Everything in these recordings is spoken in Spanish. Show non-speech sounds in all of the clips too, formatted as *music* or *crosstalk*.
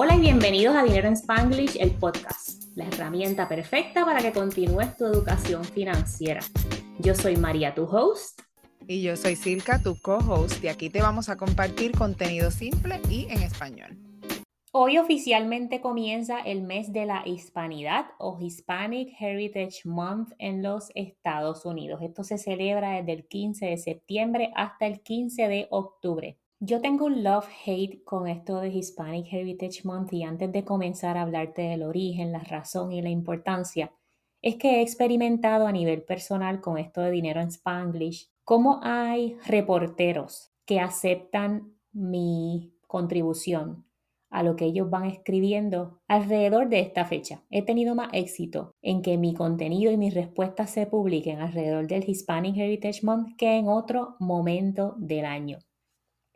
Hola y bienvenidos a Dinero en Spanglish, el podcast, la herramienta perfecta para que continúes tu educación financiera. Yo soy María, tu host. Y yo soy Silka, tu co-host, y aquí te vamos a compartir contenido simple y en español. Hoy oficialmente comienza el mes de la hispanidad o Hispanic Heritage Month en los Estados Unidos. Esto se celebra desde el 15 de septiembre hasta el 15 de octubre. Yo tengo un love-hate con esto de Hispanic Heritage Month y antes de comenzar a hablarte del origen, la razón y la importancia, es que he experimentado a nivel personal con esto de dinero en Spanglish, cómo hay reporteros que aceptan mi contribución a lo que ellos van escribiendo alrededor de esta fecha. He tenido más éxito en que mi contenido y mis respuestas se publiquen alrededor del Hispanic Heritage Month que en otro momento del año.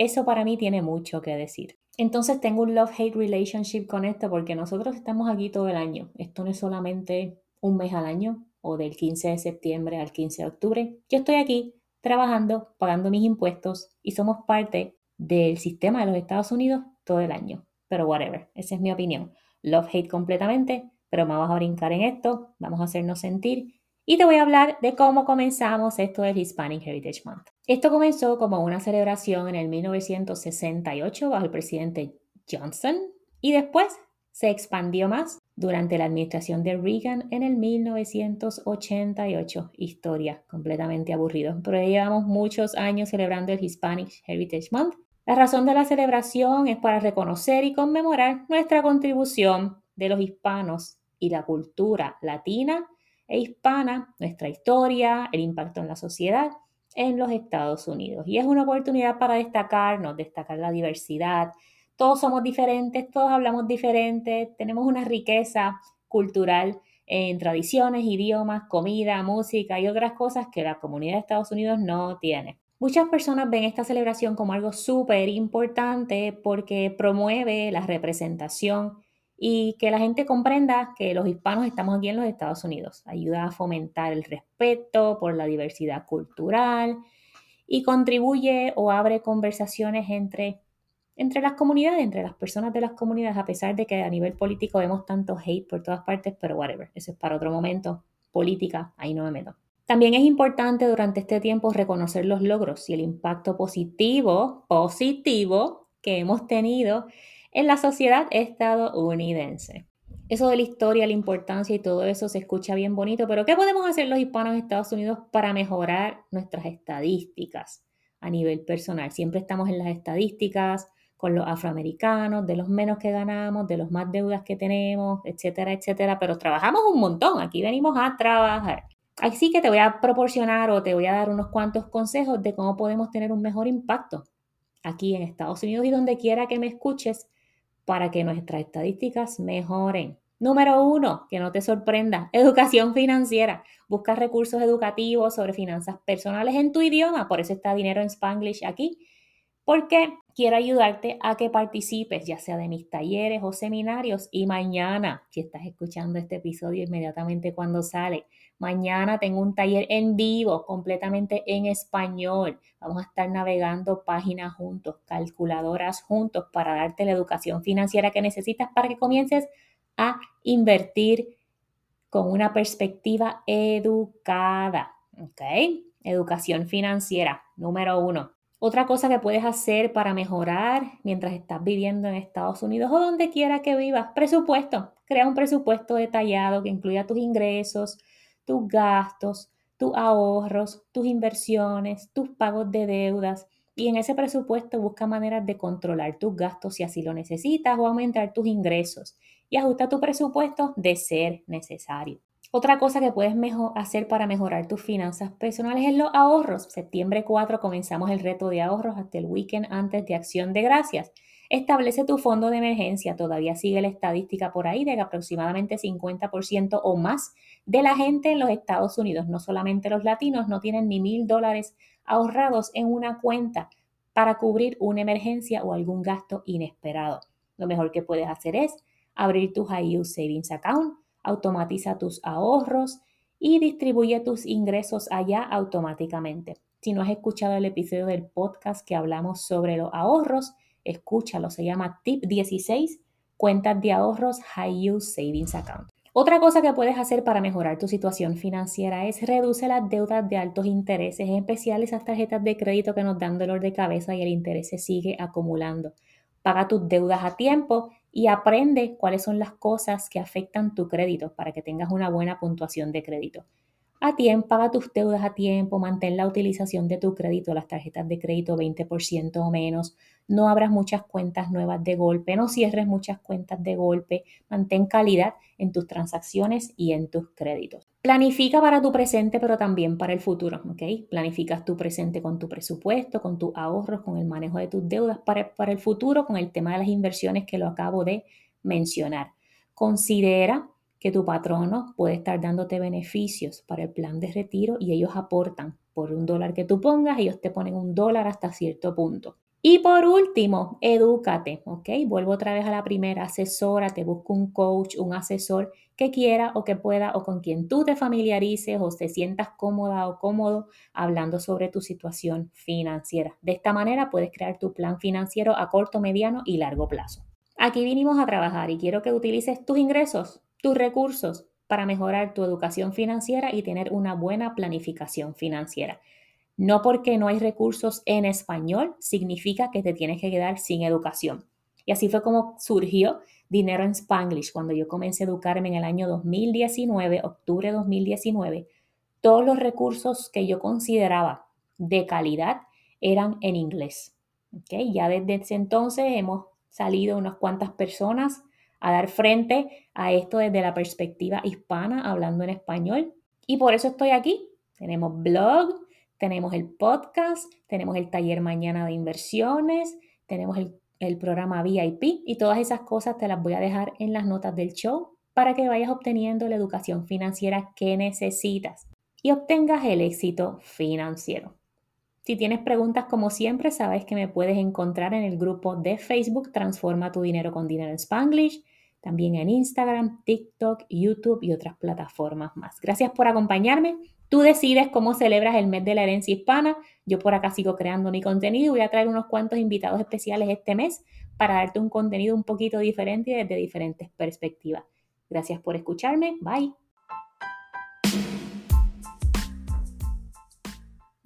Eso para mí tiene mucho que decir. Entonces tengo un love-hate relationship con esto porque nosotros estamos aquí todo el año. Esto no es solamente un mes al año o del 15 de septiembre al 15 de octubre. Yo estoy aquí trabajando, pagando mis impuestos y somos parte del sistema de los Estados Unidos todo el año. Pero whatever, esa es mi opinión. Love-hate completamente, pero vamos a brincar en esto, vamos a hacernos sentir y te voy a hablar de cómo comenzamos esto del Hispanic Heritage Month. Esto comenzó como una celebración en el 1968 bajo el presidente Johnson y después se expandió más durante la administración de Reagan en el 1988. Historia completamente aburrido, pero ya llevamos muchos años celebrando el Hispanic Heritage Month. La razón de la celebración es para reconocer y conmemorar nuestra contribución de los hispanos y la cultura latina e hispana, nuestra historia, el impacto en la sociedad en los Estados Unidos. Y es una oportunidad para destacarnos, destacar la diversidad. Todos somos diferentes, todos hablamos diferente, tenemos una riqueza cultural en tradiciones, idiomas, comida, música y otras cosas que la comunidad de Estados Unidos no tiene. Muchas personas ven esta celebración como algo súper importante porque promueve la representación y que la gente comprenda que los hispanos estamos aquí en los Estados Unidos. Ayuda a fomentar el respeto por la diversidad cultural y contribuye o abre conversaciones entre, entre las comunidades, entre las personas de las comunidades, a pesar de que a nivel político vemos tanto hate por todas partes, pero whatever, eso es para otro momento. Política, ahí no me meto. También es importante durante este tiempo reconocer los logros y el impacto positivo, positivo que hemos tenido en la sociedad estadounidense. Eso de la historia, la importancia y todo eso se escucha bien bonito, pero ¿qué podemos hacer los hispanos de Estados Unidos para mejorar nuestras estadísticas a nivel personal? Siempre estamos en las estadísticas con los afroamericanos, de los menos que ganamos, de los más deudas que tenemos, etcétera, etcétera, pero trabajamos un montón, aquí venimos a trabajar. Así que te voy a proporcionar o te voy a dar unos cuantos consejos de cómo podemos tener un mejor impacto aquí en Estados Unidos y donde quiera que me escuches para que nuestras estadísticas mejoren. Número uno, que no te sorprenda, *laughs* educación financiera. Busca recursos educativos sobre finanzas personales en tu idioma, por eso está Dinero en Spanglish aquí, porque quiero ayudarte a que participes, ya sea de mis talleres o seminarios. Y mañana, si estás escuchando este episodio inmediatamente cuando sale, mañana tengo un taller en vivo, completamente en español. Vamos a estar navegando páginas juntos, calculadoras juntos, para darte la educación financiera que necesitas para que comiences a invertir con una perspectiva educada. ¿Ok? Educación financiera, número uno. Otra cosa que puedes hacer para mejorar mientras estás viviendo en Estados Unidos o donde quiera que vivas, presupuesto. Crea un presupuesto detallado que incluya tus ingresos, tus gastos, tus ahorros, tus inversiones, tus pagos de deudas. Y en ese presupuesto busca maneras de controlar tus gastos si así lo necesitas o aumentar tus ingresos. Y ajusta tu presupuesto de ser necesario. Otra cosa que puedes hacer para mejorar tus finanzas personales es los ahorros. Septiembre 4 comenzamos el reto de ahorros hasta el weekend antes de Acción de Gracias. Establece tu fondo de emergencia. Todavía sigue la estadística por ahí de que aproximadamente 50% o más de la gente en los Estados Unidos, no solamente los latinos, no tienen ni mil dólares ahorrados en una cuenta para cubrir una emergencia o algún gasto inesperado. Lo mejor que puedes hacer es abrir tu High Use Savings Account automatiza tus ahorros y distribuye tus ingresos allá automáticamente. Si no has escuchado el episodio del podcast que hablamos sobre los ahorros, escúchalo, se llama Tip 16, cuentas de ahorros High Yield Savings Account. Otra cosa que puedes hacer para mejorar tu situación financiera es reducir las deudas de altos intereses, en especial esas tarjetas de crédito que nos dan dolor de cabeza y el interés se sigue acumulando. Paga tus deudas a tiempo y aprende cuáles son las cosas que afectan tu crédito para que tengas una buena puntuación de crédito a tiempo, paga tus deudas a tiempo, mantén la utilización de tu crédito, las tarjetas de crédito 20% o menos, no abras muchas cuentas nuevas de golpe, no cierres muchas cuentas de golpe, mantén calidad en tus transacciones y en tus créditos. Planifica para tu presente, pero también para el futuro, ¿ok? Planificas tu presente con tu presupuesto, con tus ahorros, con el manejo de tus deudas, para, para el futuro con el tema de las inversiones que lo acabo de mencionar. Considera que tu patrono puede estar dándote beneficios para el plan de retiro y ellos aportan por un dólar que tú pongas, ellos te ponen un dólar hasta cierto punto. Y por último, edúcate, ¿ok? Vuelvo otra vez a la primera, asesora, te busco un coach, un asesor que quiera o que pueda o con quien tú te familiarices o te sientas cómoda o cómodo hablando sobre tu situación financiera. De esta manera puedes crear tu plan financiero a corto, mediano y largo plazo. Aquí vinimos a trabajar y quiero que utilices tus ingresos tus recursos para mejorar tu educación financiera y tener una buena planificación financiera. No porque no hay recursos en español significa que te tienes que quedar sin educación. Y así fue como surgió Dinero en Spanglish cuando yo comencé a educarme en el año 2019, octubre de 2019. Todos los recursos que yo consideraba de calidad eran en inglés. ¿Okay? Ya desde ese entonces hemos salido unas cuantas personas a dar frente a esto desde la perspectiva hispana, hablando en español. Y por eso estoy aquí. Tenemos blog, tenemos el podcast, tenemos el taller mañana de inversiones, tenemos el, el programa VIP y todas esas cosas te las voy a dejar en las notas del show para que vayas obteniendo la educación financiera que necesitas y obtengas el éxito financiero. Si tienes preguntas, como siempre, sabes que me puedes encontrar en el grupo de Facebook Transforma tu dinero con dinero en Spanglish también en Instagram, TikTok, YouTube y otras plataformas más. Gracias por acompañarme. Tú decides cómo celebras el mes de la herencia hispana. Yo por acá sigo creando mi contenido voy a traer unos cuantos invitados especiales este mes para darte un contenido un poquito diferente y desde diferentes perspectivas. Gracias por escucharme. Bye.